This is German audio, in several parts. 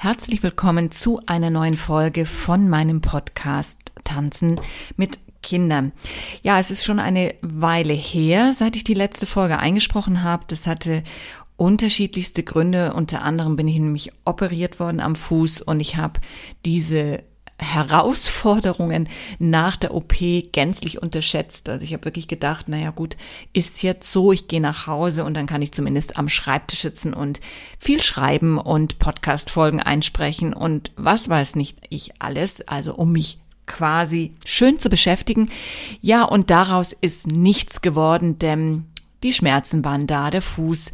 Herzlich willkommen zu einer neuen Folge von meinem Podcast Tanzen mit Kindern. Ja, es ist schon eine Weile her, seit ich die letzte Folge eingesprochen habe. Das hatte unterschiedlichste Gründe. Unter anderem bin ich nämlich operiert worden am Fuß und ich habe diese Herausforderungen nach der OP gänzlich unterschätzt. Also ich habe wirklich gedacht, naja gut, ist jetzt so, ich gehe nach Hause und dann kann ich zumindest am Schreibtisch sitzen und viel schreiben und Podcast-Folgen einsprechen und was weiß nicht ich alles, also um mich quasi schön zu beschäftigen. Ja, und daraus ist nichts geworden, denn die Schmerzen waren da, der Fuß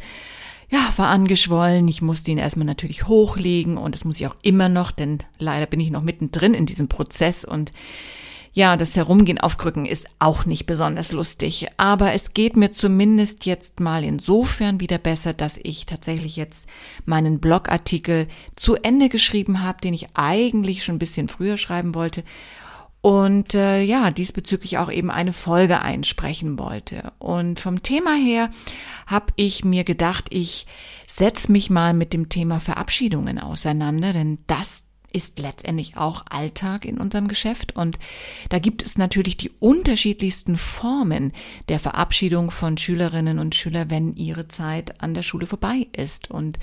ja, war angeschwollen. Ich musste ihn erstmal natürlich hochlegen und das muss ich auch immer noch, denn leider bin ich noch mittendrin in diesem Prozess und ja, das Herumgehen auf Krücken ist auch nicht besonders lustig, aber es geht mir zumindest jetzt mal insofern wieder besser, dass ich tatsächlich jetzt meinen Blogartikel zu Ende geschrieben habe, den ich eigentlich schon ein bisschen früher schreiben wollte und äh, ja, diesbezüglich auch eben eine Folge einsprechen wollte. Und vom Thema her habe ich mir gedacht, ich setze mich mal mit dem Thema Verabschiedungen auseinander, denn das ist letztendlich auch Alltag in unserem Geschäft und da gibt es natürlich die unterschiedlichsten Formen der Verabschiedung von Schülerinnen und Schülern, wenn ihre Zeit an der Schule vorbei ist. Und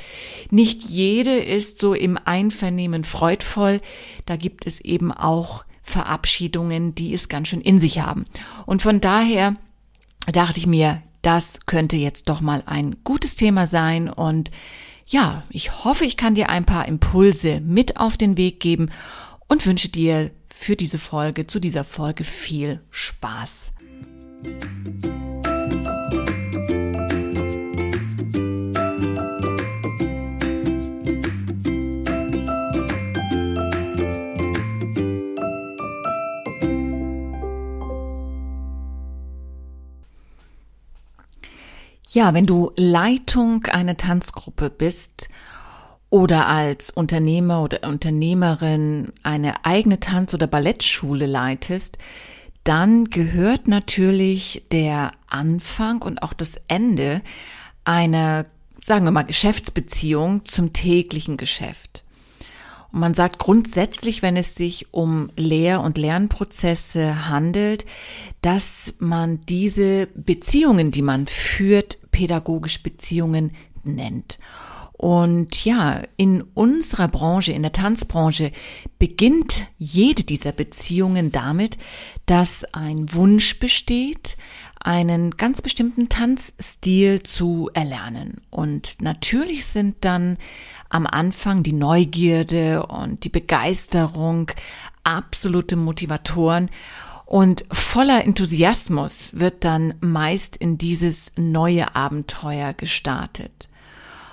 nicht jede ist so im Einvernehmen freudvoll. Da gibt es eben auch Verabschiedungen, die es ganz schön in sich haben. Und von daher dachte ich mir, das könnte jetzt doch mal ein gutes Thema sein und ja, ich hoffe, ich kann dir ein paar Impulse mit auf den Weg geben und wünsche dir für diese Folge, zu dieser Folge viel Spaß. Ja, wenn du Leitung einer Tanzgruppe bist oder als Unternehmer oder Unternehmerin eine eigene Tanz- oder Ballettschule leitest, dann gehört natürlich der Anfang und auch das Ende einer, sagen wir mal, Geschäftsbeziehung zum täglichen Geschäft. Und man sagt grundsätzlich, wenn es sich um Lehr- und Lernprozesse handelt, dass man diese Beziehungen, die man führt, pädagogisch Beziehungen nennt. Und ja, in unserer Branche, in der Tanzbranche, beginnt jede dieser Beziehungen damit, dass ein Wunsch besteht, einen ganz bestimmten Tanzstil zu erlernen. Und natürlich sind dann am Anfang die Neugierde und die Begeisterung absolute Motivatoren. Und voller Enthusiasmus wird dann meist in dieses neue Abenteuer gestartet.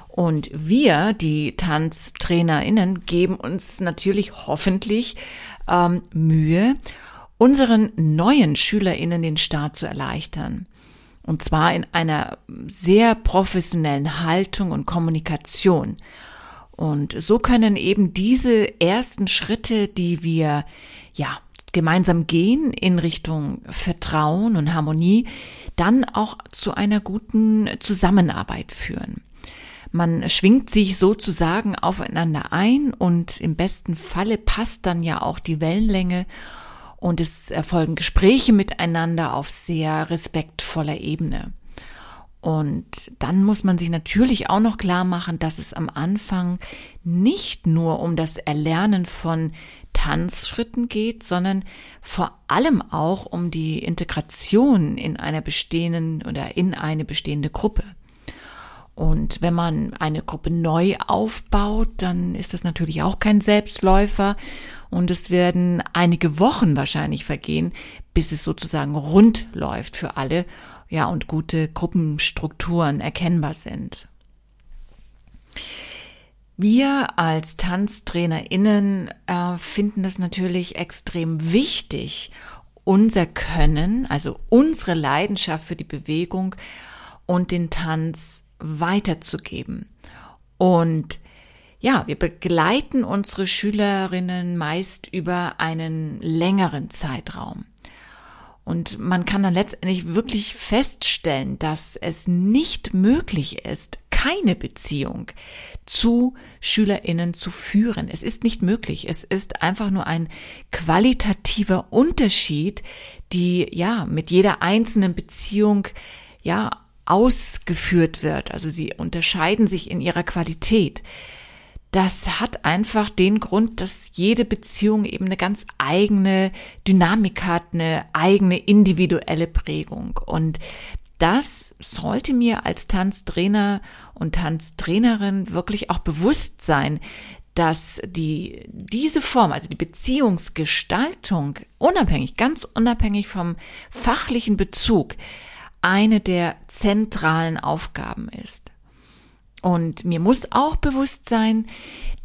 Und wir, die TanztrainerInnen, geben uns natürlich hoffentlich ähm, Mühe, unseren neuen SchülerInnen den Start zu erleichtern. Und zwar in einer sehr professionellen Haltung und Kommunikation. Und so können eben diese ersten Schritte, die wir ja gemeinsam gehen in Richtung Vertrauen und Harmonie, dann auch zu einer guten Zusammenarbeit führen. Man schwingt sich sozusagen aufeinander ein und im besten Falle passt dann ja auch die Wellenlänge und es erfolgen Gespräche miteinander auf sehr respektvoller Ebene. Und dann muss man sich natürlich auch noch klar machen, dass es am Anfang nicht nur um das Erlernen von Tanzschritten geht, sondern vor allem auch um die Integration in einer bestehenden oder in eine bestehende Gruppe. Und wenn man eine Gruppe neu aufbaut, dann ist das natürlich auch kein Selbstläufer und es werden einige Wochen wahrscheinlich vergehen, bis es sozusagen rund läuft für alle ja, und gute Gruppenstrukturen erkennbar sind. Wir als TanztrainerInnen äh, finden es natürlich extrem wichtig, unser Können, also unsere Leidenschaft für die Bewegung und den Tanz weiterzugeben. Und ja, wir begleiten unsere Schülerinnen meist über einen längeren Zeitraum. Und man kann dann letztendlich wirklich feststellen, dass es nicht möglich ist, keine Beziehung zu Schülerinnen zu führen. Es ist nicht möglich. Es ist einfach nur ein qualitativer Unterschied, die ja mit jeder einzelnen Beziehung ja ausgeführt wird. Also sie unterscheiden sich in ihrer Qualität. Das hat einfach den Grund, dass jede Beziehung eben eine ganz eigene Dynamik hat, eine eigene individuelle Prägung. Und das sollte mir als Tanztrainer und Tanztrainerin wirklich auch bewusst sein, dass die, diese Form, also die Beziehungsgestaltung, unabhängig, ganz unabhängig vom fachlichen Bezug, eine der zentralen Aufgaben ist. Und mir muss auch bewusst sein,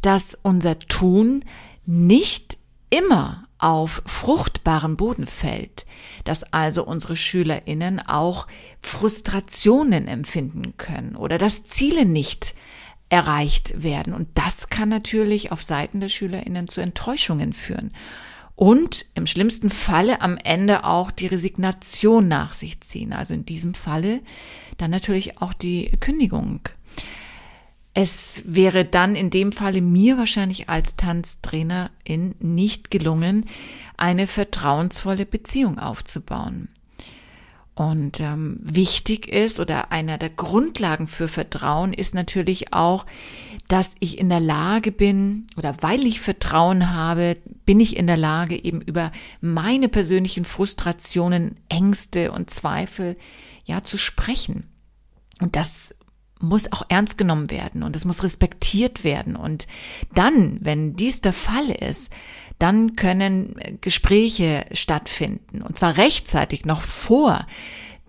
dass unser Tun nicht immer auf fruchtbaren Boden fällt, dass also unsere Schülerinnen auch Frustrationen empfinden können oder dass Ziele nicht erreicht werden. Und das kann natürlich auf Seiten der Schülerinnen zu Enttäuschungen führen und im schlimmsten Falle am Ende auch die Resignation nach sich ziehen. Also in diesem Falle dann natürlich auch die Kündigung. Es wäre dann in dem Falle mir wahrscheinlich als Tanztrainerin nicht gelungen, eine vertrauensvolle Beziehung aufzubauen. Und ähm, wichtig ist oder einer der Grundlagen für Vertrauen ist natürlich auch, dass ich in der Lage bin oder weil ich Vertrauen habe, bin ich in der Lage eben über meine persönlichen Frustrationen, Ängste und Zweifel ja zu sprechen. Und das muss auch ernst genommen werden und es muss respektiert werden. Und dann, wenn dies der Fall ist, dann können Gespräche stattfinden und zwar rechtzeitig noch vor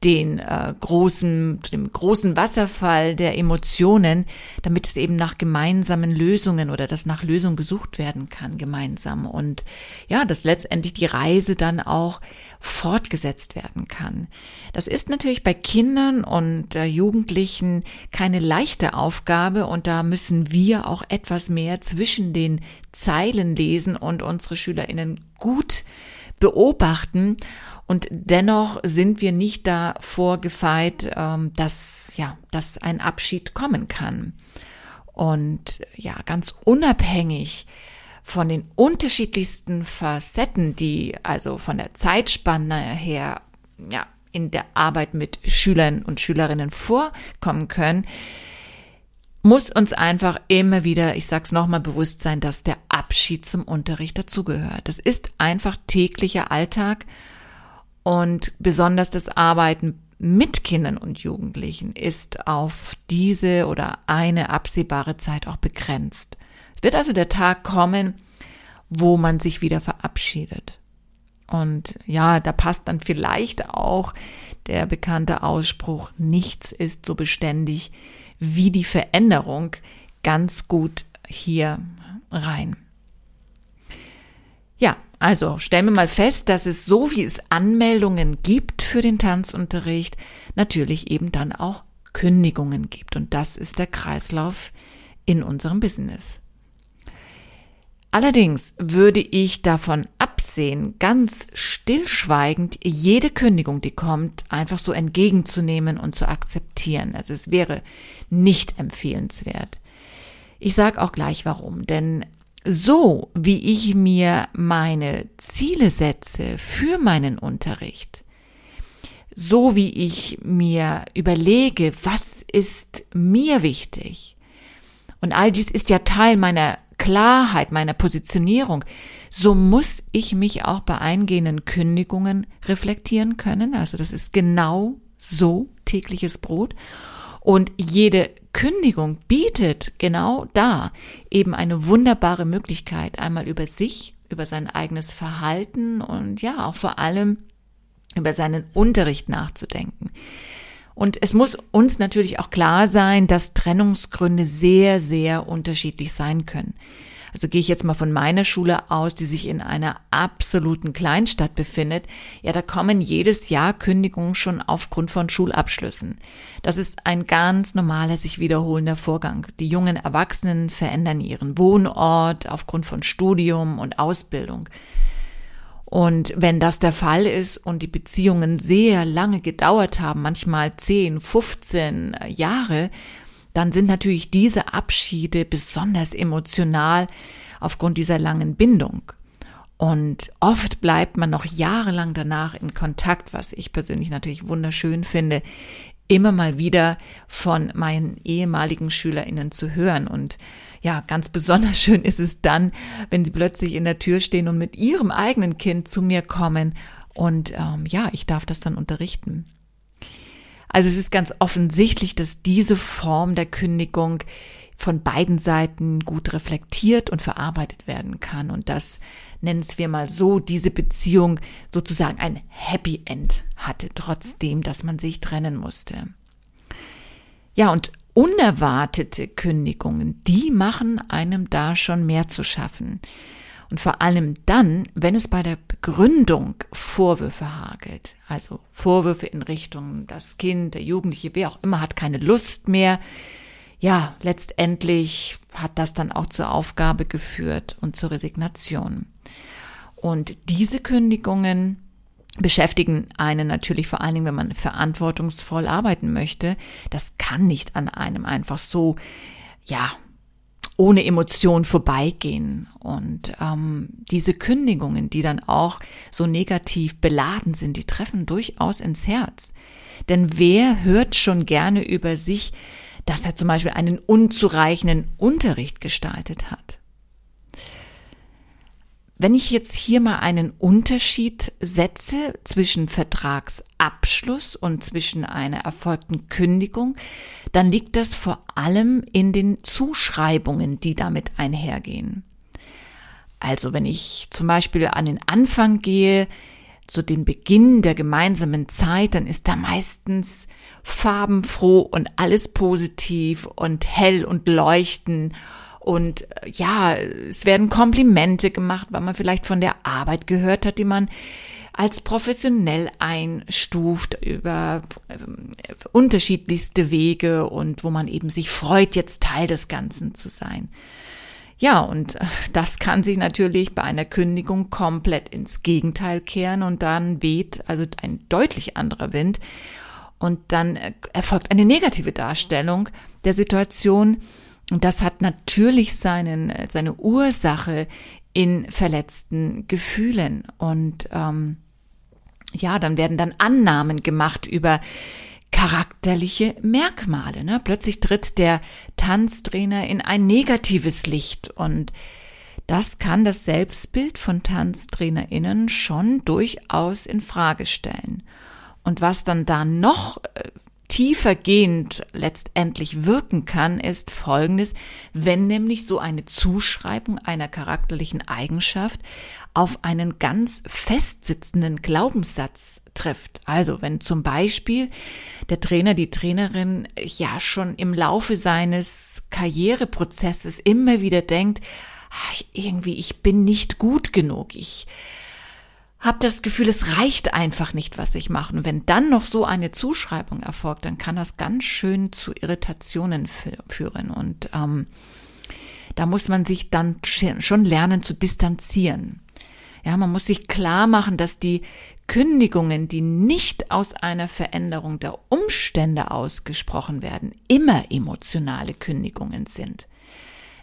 den äh, großen, dem großen Wasserfall der Emotionen, damit es eben nach gemeinsamen Lösungen oder dass nach Lösungen gesucht werden kann gemeinsam und ja, dass letztendlich die Reise dann auch fortgesetzt werden kann. Das ist natürlich bei Kindern und äh, Jugendlichen keine leichte Aufgabe und da müssen wir auch etwas mehr zwischen den Zeilen lesen und unsere Schülerinnen gut beobachten und dennoch sind wir nicht davor gefeit, ähm, dass, ja, dass ein Abschied kommen kann. Und ja, ganz unabhängig von den unterschiedlichsten Facetten, die also von der Zeitspanne her, ja, in der Arbeit mit Schülern und Schülerinnen vorkommen können, muss uns einfach immer wieder, ich sag's nochmal, bewusst sein, dass der Abschied zum Unterricht dazugehört. Das ist einfach täglicher Alltag und besonders das Arbeiten mit Kindern und Jugendlichen ist auf diese oder eine absehbare Zeit auch begrenzt. Es wird also der Tag kommen, wo man sich wieder verabschiedet. Und ja, da passt dann vielleicht auch der bekannte Ausspruch, nichts ist so beständig wie die Veränderung ganz gut hier rein. Ja, also stellen wir mal fest, dass es so wie es Anmeldungen gibt für den Tanzunterricht, natürlich eben dann auch Kündigungen gibt. Und das ist der Kreislauf in unserem Business. Allerdings würde ich davon absehen, ganz stillschweigend jede Kündigung, die kommt, einfach so entgegenzunehmen und zu akzeptieren. Also es wäre nicht empfehlenswert. Ich sage auch gleich warum, denn so wie ich mir meine Ziele setze für meinen Unterricht, so wie ich mir überlege, was ist mir wichtig, und all dies ist ja Teil meiner Klarheit, meiner Positionierung, so muss ich mich auch bei eingehenden Kündigungen reflektieren können. Also das ist genau so tägliches Brot. Und jede Kündigung bietet genau da eben eine wunderbare Möglichkeit, einmal über sich, über sein eigenes Verhalten und ja, auch vor allem über seinen Unterricht nachzudenken. Und es muss uns natürlich auch klar sein, dass Trennungsgründe sehr, sehr unterschiedlich sein können. Also gehe ich jetzt mal von meiner Schule aus, die sich in einer absoluten Kleinstadt befindet. Ja, da kommen jedes Jahr Kündigungen schon aufgrund von Schulabschlüssen. Das ist ein ganz normaler, sich wiederholender Vorgang. Die jungen Erwachsenen verändern ihren Wohnort aufgrund von Studium und Ausbildung. Und wenn das der Fall ist und die Beziehungen sehr lange gedauert haben, manchmal 10, 15 Jahre, dann sind natürlich diese Abschiede besonders emotional aufgrund dieser langen Bindung. Und oft bleibt man noch jahrelang danach in Kontakt, was ich persönlich natürlich wunderschön finde, immer mal wieder von meinen ehemaligen SchülerInnen zu hören. Und ja, ganz besonders schön ist es dann, wenn sie plötzlich in der Tür stehen und mit ihrem eigenen Kind zu mir kommen. Und ähm, ja, ich darf das dann unterrichten. Also es ist ganz offensichtlich, dass diese Form der Kündigung von beiden Seiten gut reflektiert und verarbeitet werden kann und dass, nennen wir mal so, diese Beziehung sozusagen ein Happy End hatte, trotzdem, dass man sich trennen musste. Ja, und unerwartete Kündigungen, die machen einem da schon mehr zu schaffen. Und vor allem dann, wenn es bei der Begründung Vorwürfe hagelt. Also Vorwürfe in Richtung, das Kind, der Jugendliche, wer auch immer, hat keine Lust mehr. Ja, letztendlich hat das dann auch zur Aufgabe geführt und zur Resignation. Und diese Kündigungen beschäftigen einen natürlich vor allen Dingen, wenn man verantwortungsvoll arbeiten möchte. Das kann nicht an einem einfach so, ja, ohne Emotion vorbeigehen. Und ähm, diese Kündigungen, die dann auch so negativ beladen sind, die treffen durchaus ins Herz. Denn wer hört schon gerne über sich, dass er zum Beispiel einen unzureichenden Unterricht gestaltet hat? Wenn ich jetzt hier mal einen Unterschied setze zwischen Vertragsabschluss und zwischen einer erfolgten Kündigung, dann liegt das vor allem in den Zuschreibungen, die damit einhergehen. Also wenn ich zum Beispiel an den Anfang gehe, zu dem Beginn der gemeinsamen Zeit, dann ist da meistens farbenfroh und alles positiv und hell und leuchten und äh, ja, es werden Komplimente gemacht, weil man vielleicht von der Arbeit gehört hat, die man als professionell einstuft über äh, unterschiedlichste Wege und wo man eben sich freut, jetzt Teil des Ganzen zu sein. Ja, und äh, das kann sich natürlich bei einer Kündigung komplett ins Gegenteil kehren und dann weht also ein deutlich anderer Wind und dann erfolgt eine negative Darstellung der Situation, und das hat natürlich seinen, seine Ursache in verletzten Gefühlen. Und ähm, ja, dann werden dann Annahmen gemacht über charakterliche Merkmale. Ne? Plötzlich tritt der Tanztrainer in ein negatives Licht und das kann das Selbstbild von TanztrainerInnen schon durchaus in Frage stellen. Und was dann da noch äh, tiefergehend letztendlich wirken kann, ist Folgendes, wenn nämlich so eine Zuschreibung einer charakterlichen Eigenschaft auf einen ganz festsitzenden Glaubenssatz trifft. Also wenn zum Beispiel der Trainer, die Trainerin ja schon im Laufe seines Karriereprozesses immer wieder denkt, ach, irgendwie, ich bin nicht gut genug, ich habe das Gefühl, es reicht einfach nicht, was ich mache. Und wenn dann noch so eine Zuschreibung erfolgt, dann kann das ganz schön zu Irritationen führen. Und ähm, da muss man sich dann schon lernen zu distanzieren. Ja, man muss sich klar machen, dass die Kündigungen, die nicht aus einer Veränderung der Umstände ausgesprochen werden, immer emotionale Kündigungen sind.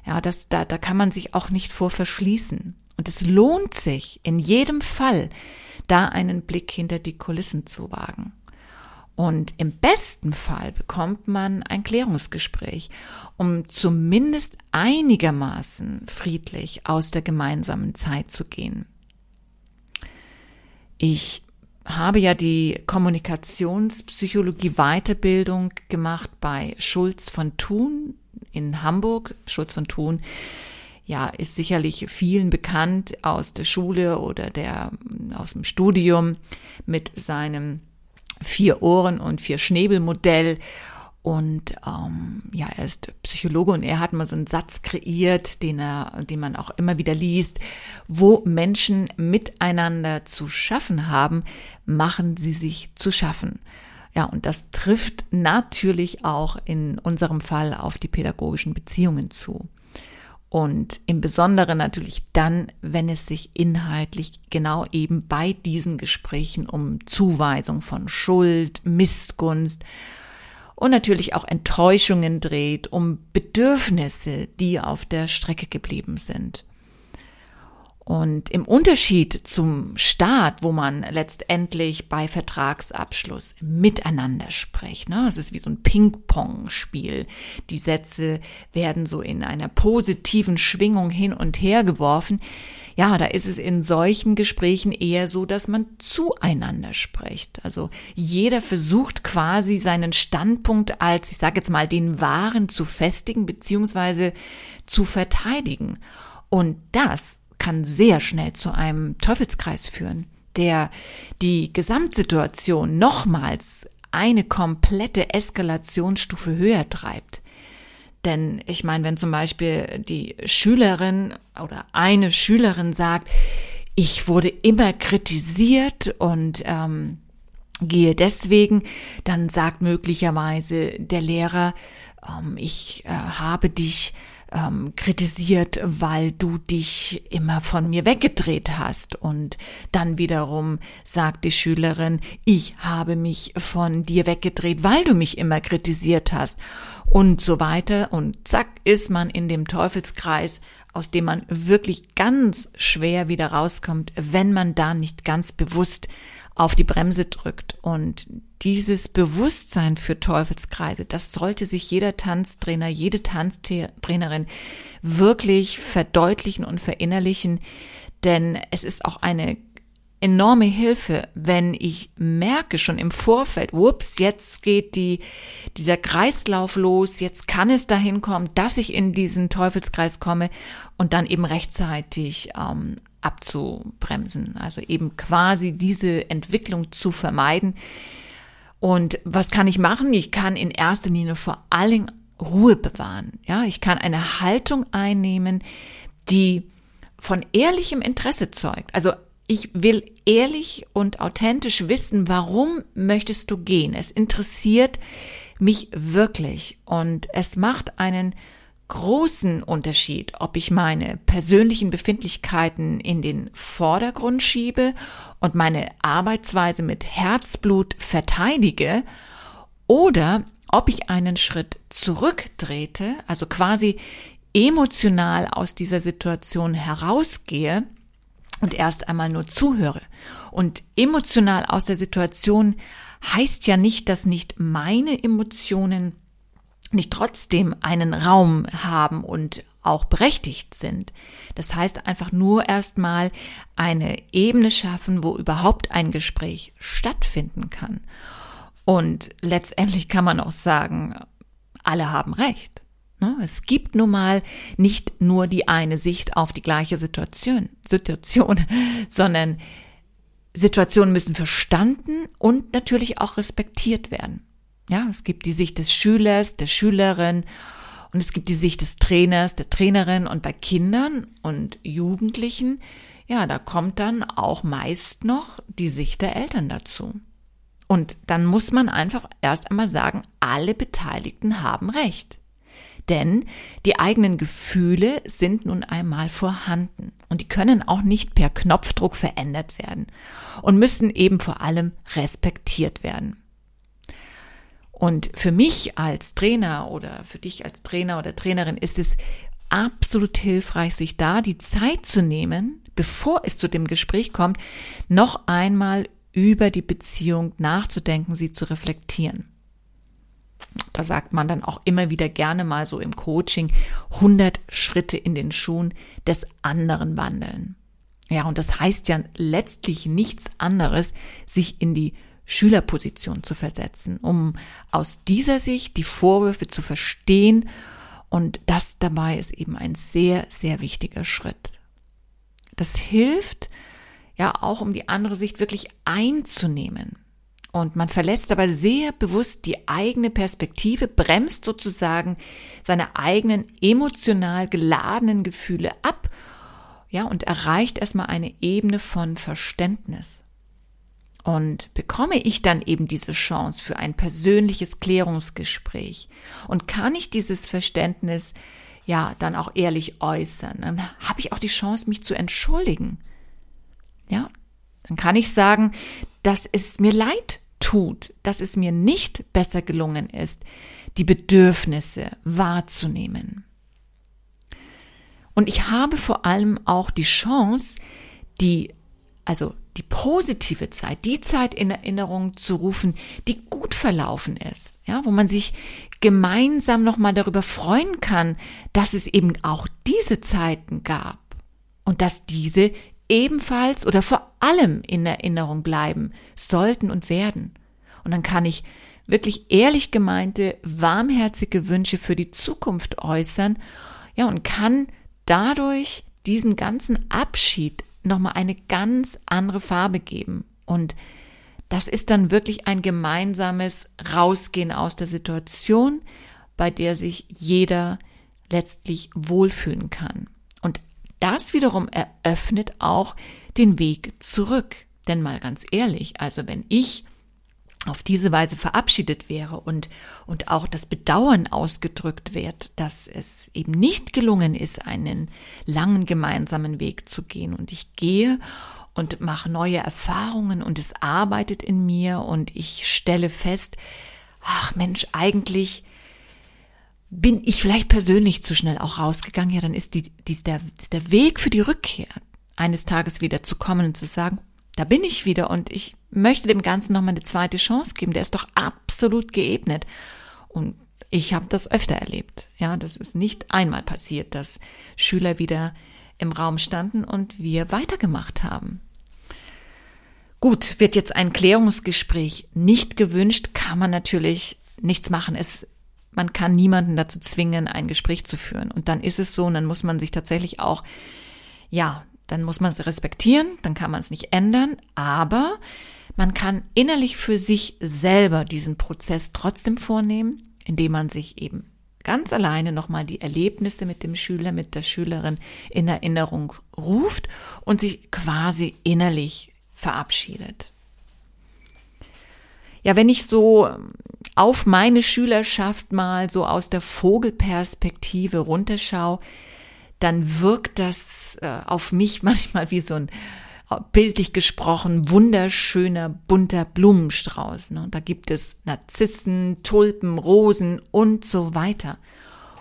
Ja, das, da, da kann man sich auch nicht vor verschließen. Und es lohnt sich in jedem Fall, da einen Blick hinter die Kulissen zu wagen. Und im besten Fall bekommt man ein Klärungsgespräch, um zumindest einigermaßen friedlich aus der gemeinsamen Zeit zu gehen. Ich habe ja die Kommunikationspsychologie Weiterbildung gemacht bei Schulz von Thun in Hamburg. Schulz von Thun ja, ist sicherlich vielen bekannt aus der Schule oder der, aus dem Studium mit seinem vier Ohren und vier Schnäbel-Modell. Und ähm, ja, er ist Psychologe und er hat mal so einen Satz kreiert, den er, den man auch immer wieder liest, wo Menschen miteinander zu schaffen haben, machen sie sich zu schaffen. Ja, und das trifft natürlich auch in unserem Fall auf die pädagogischen Beziehungen zu. Und im Besonderen natürlich dann, wenn es sich inhaltlich genau eben bei diesen Gesprächen um Zuweisung von Schuld, Missgunst und natürlich auch Enttäuschungen dreht, um Bedürfnisse, die auf der Strecke geblieben sind. Und im Unterschied zum Staat, wo man letztendlich bei Vertragsabschluss miteinander spricht, ne, es ist wie so ein Ping-Pong-Spiel. Die Sätze werden so in einer positiven Schwingung hin und her geworfen. Ja, da ist es in solchen Gesprächen eher so, dass man zueinander spricht. Also jeder versucht quasi seinen Standpunkt als, ich sage jetzt mal, den wahren zu festigen beziehungsweise zu verteidigen. Und das kann sehr schnell zu einem Teufelskreis führen, der die Gesamtsituation nochmals eine komplette Eskalationsstufe höher treibt. Denn ich meine, wenn zum Beispiel die Schülerin oder eine Schülerin sagt, ich wurde immer kritisiert und ähm, gehe deswegen, dann sagt möglicherweise der Lehrer, ähm, ich äh, habe dich ähm, kritisiert, weil du dich immer von mir weggedreht hast. Und dann wiederum sagt die Schülerin, ich habe mich von dir weggedreht, weil du mich immer kritisiert hast. Und so weiter. Und zack ist man in dem Teufelskreis, aus dem man wirklich ganz schwer wieder rauskommt, wenn man da nicht ganz bewusst auf die Bremse drückt. Und dieses Bewusstsein für Teufelskreise, das sollte sich jeder Tanztrainer, jede Tanztrainerin wirklich verdeutlichen und verinnerlichen, denn es ist auch eine enorme Hilfe, wenn ich merke schon im Vorfeld, whoops, jetzt geht die, dieser Kreislauf los, jetzt kann es dahin kommen, dass ich in diesen Teufelskreis komme und dann eben rechtzeitig ähm, abzubremsen, also eben quasi diese Entwicklung zu vermeiden. Und was kann ich machen? Ich kann in erster Linie vor allen Ruhe bewahren. Ja, ich kann eine Haltung einnehmen, die von ehrlichem Interesse zeugt. Also ich will ehrlich und authentisch wissen, warum möchtest du gehen? Es interessiert mich wirklich und es macht einen großen Unterschied, ob ich meine persönlichen Befindlichkeiten in den Vordergrund schiebe und meine Arbeitsweise mit Herzblut verteidige oder ob ich einen Schritt zurücktrete, also quasi emotional aus dieser Situation herausgehe und erst einmal nur zuhöre. Und emotional aus der Situation heißt ja nicht, dass nicht meine Emotionen nicht trotzdem einen Raum haben und auch berechtigt sind. Das heißt einfach nur erstmal eine Ebene schaffen, wo überhaupt ein Gespräch stattfinden kann. Und letztendlich kann man auch sagen, alle haben recht. Ne? Es gibt nun mal nicht nur die eine Sicht auf die gleiche Situation, Situation, sondern Situationen müssen verstanden und natürlich auch respektiert werden. Ja, es gibt die Sicht des Schülers, der Schülerin und es gibt die Sicht des Trainers, der Trainerin und bei Kindern und Jugendlichen, ja, da kommt dann auch meist noch die Sicht der Eltern dazu. Und dann muss man einfach erst einmal sagen, alle Beteiligten haben Recht. Denn die eigenen Gefühle sind nun einmal vorhanden und die können auch nicht per Knopfdruck verändert werden und müssen eben vor allem respektiert werden. Und für mich als Trainer oder für dich als Trainer oder Trainerin ist es absolut hilfreich, sich da die Zeit zu nehmen, bevor es zu dem Gespräch kommt, noch einmal über die Beziehung nachzudenken, sie zu reflektieren. Da sagt man dann auch immer wieder gerne mal so im Coaching 100 Schritte in den Schuhen des anderen wandeln. Ja, und das heißt ja letztlich nichts anderes, sich in die Schülerposition zu versetzen, um aus dieser Sicht die Vorwürfe zu verstehen. Und das dabei ist eben ein sehr, sehr wichtiger Schritt. Das hilft ja auch, um die andere Sicht wirklich einzunehmen. Und man verlässt dabei sehr bewusst die eigene Perspektive, bremst sozusagen seine eigenen emotional geladenen Gefühle ab, ja, und erreicht erstmal eine Ebene von Verständnis. Und bekomme ich dann eben diese Chance für ein persönliches Klärungsgespräch und kann ich dieses Verständnis ja dann auch ehrlich äußern, dann habe ich auch die Chance, mich zu entschuldigen. Ja, dann kann ich sagen, dass es mir leid tut, dass es mir nicht besser gelungen ist, die Bedürfnisse wahrzunehmen. Und ich habe vor allem auch die Chance, die, also die positive Zeit, die Zeit in Erinnerung zu rufen, die gut verlaufen ist, ja, wo man sich gemeinsam nochmal darüber freuen kann, dass es eben auch diese Zeiten gab und dass diese ebenfalls oder vor allem in Erinnerung bleiben sollten und werden. Und dann kann ich wirklich ehrlich gemeinte, warmherzige Wünsche für die Zukunft äußern, ja, und kann dadurch diesen ganzen Abschied nochmal eine ganz andere Farbe geben. Und das ist dann wirklich ein gemeinsames Rausgehen aus der Situation, bei der sich jeder letztlich wohlfühlen kann. Und das wiederum eröffnet auch den Weg zurück. Denn mal ganz ehrlich, also wenn ich auf diese Weise verabschiedet wäre und, und auch das Bedauern ausgedrückt wird, dass es eben nicht gelungen ist, einen langen gemeinsamen Weg zu gehen. Und ich gehe und mache neue Erfahrungen und es arbeitet in mir und ich stelle fest, ach Mensch, eigentlich bin ich vielleicht persönlich zu schnell auch rausgegangen. Ja, dann ist, die, die, ist, der, ist der Weg für die Rückkehr eines Tages wieder zu kommen und zu sagen, da bin ich wieder und ich möchte dem Ganzen nochmal eine zweite Chance geben. Der ist doch absolut geebnet. Und ich habe das öfter erlebt. Ja, das ist nicht einmal passiert, dass Schüler wieder im Raum standen und wir weitergemacht haben. Gut, wird jetzt ein Klärungsgespräch nicht gewünscht, kann man natürlich nichts machen. Es, man kann niemanden dazu zwingen, ein Gespräch zu führen. Und dann ist es so, und dann muss man sich tatsächlich auch, ja, dann muss man es respektieren, dann kann man es nicht ändern, aber man kann innerlich für sich selber diesen Prozess trotzdem vornehmen, indem man sich eben ganz alleine nochmal die Erlebnisse mit dem Schüler, mit der Schülerin in Erinnerung ruft und sich quasi innerlich verabschiedet. Ja, wenn ich so auf meine Schülerschaft mal so aus der Vogelperspektive runterschaue, dann wirkt das äh, auf mich manchmal wie so ein äh, bildlich gesprochen wunderschöner bunter Blumenstrauß. Ne? Da gibt es Narzissen, Tulpen, Rosen und so weiter.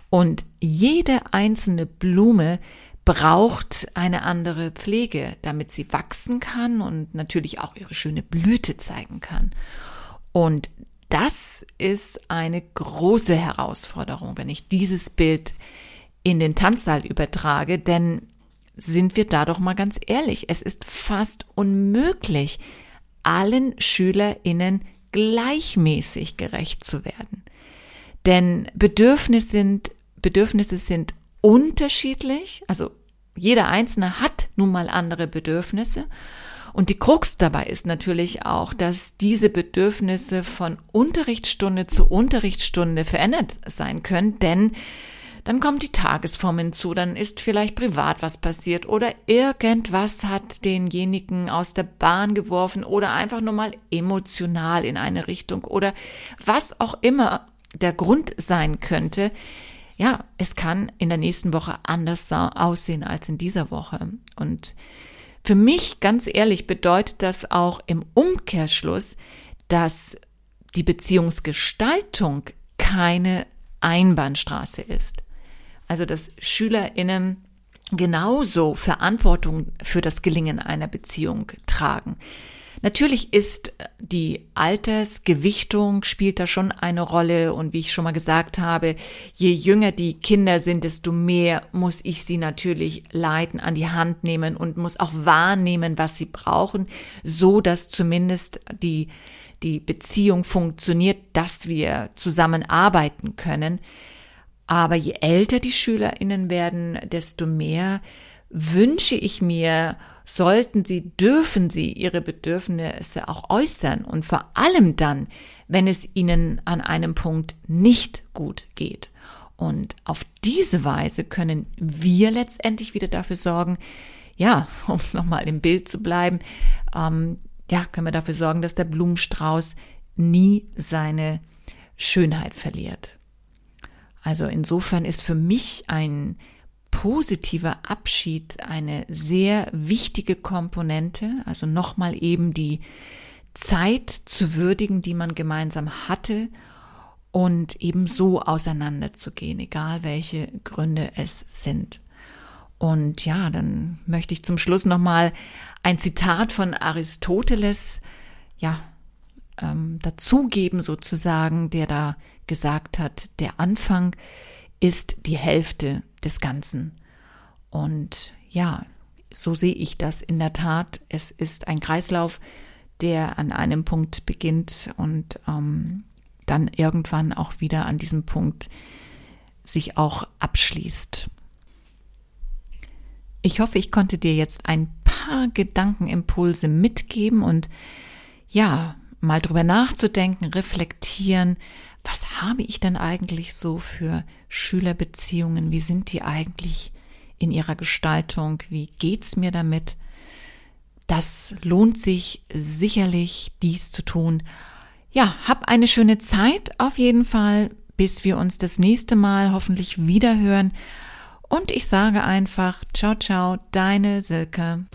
Und jede einzelne Blume braucht eine andere Pflege, damit sie wachsen kann und natürlich auch ihre schöne Blüte zeigen kann. Und das ist eine große Herausforderung, wenn ich dieses Bild in den Tanzsaal übertrage, denn sind wir da doch mal ganz ehrlich, es ist fast unmöglich, allen SchülerInnen gleichmäßig gerecht zu werden. Denn Bedürfnisse sind, Bedürfnisse sind unterschiedlich, also jeder Einzelne hat nun mal andere Bedürfnisse. Und die Krux dabei ist natürlich auch, dass diese Bedürfnisse von Unterrichtsstunde zu Unterrichtsstunde verändert sein können, denn dann kommt die Tagesform hinzu, dann ist vielleicht privat was passiert oder irgendwas hat denjenigen aus der Bahn geworfen oder einfach nur mal emotional in eine Richtung oder was auch immer der Grund sein könnte. Ja, es kann in der nächsten Woche anders aussehen als in dieser Woche. Und für mich, ganz ehrlich, bedeutet das auch im Umkehrschluss, dass die Beziehungsgestaltung keine Einbahnstraße ist also dass SchülerInnen genauso Verantwortung für das Gelingen einer Beziehung tragen. Natürlich ist die Altersgewichtung spielt da schon eine Rolle und wie ich schon mal gesagt habe, je jünger die Kinder sind, desto mehr muss ich sie natürlich leiten, an die Hand nehmen und muss auch wahrnehmen, was sie brauchen, so dass zumindest die die Beziehung funktioniert, dass wir zusammenarbeiten können. Aber je älter die SchülerInnen werden, desto mehr wünsche ich mir, sollten sie, dürfen sie ihre Bedürfnisse auch äußern und vor allem dann, wenn es ihnen an einem Punkt nicht gut geht. Und auf diese Weise können wir letztendlich wieder dafür sorgen, ja, um es nochmal im Bild zu bleiben, ähm, ja, können wir dafür sorgen, dass der Blumenstrauß nie seine Schönheit verliert. Also insofern ist für mich ein positiver Abschied eine sehr wichtige Komponente. Also nochmal eben die Zeit zu würdigen, die man gemeinsam hatte und eben so auseinanderzugehen, egal welche Gründe es sind. Und ja, dann möchte ich zum Schluss nochmal ein Zitat von Aristoteles, ja, ähm, dazugeben sozusagen, der da gesagt hat, der Anfang ist die Hälfte des Ganzen. Und ja, so sehe ich das in der Tat. Es ist ein Kreislauf, der an einem Punkt beginnt und ähm, dann irgendwann auch wieder an diesem Punkt sich auch abschließt. Ich hoffe, ich konnte dir jetzt ein paar Gedankenimpulse mitgeben und ja, mal drüber nachzudenken, reflektieren, was habe ich denn eigentlich so für Schülerbeziehungen? Wie sind die eigentlich in ihrer Gestaltung? Wie geht's mir damit? Das lohnt sich sicherlich, dies zu tun. Ja, hab eine schöne Zeit auf jeden Fall, bis wir uns das nächste Mal hoffentlich wieder hören. Und ich sage einfach, ciao, ciao, deine Silke.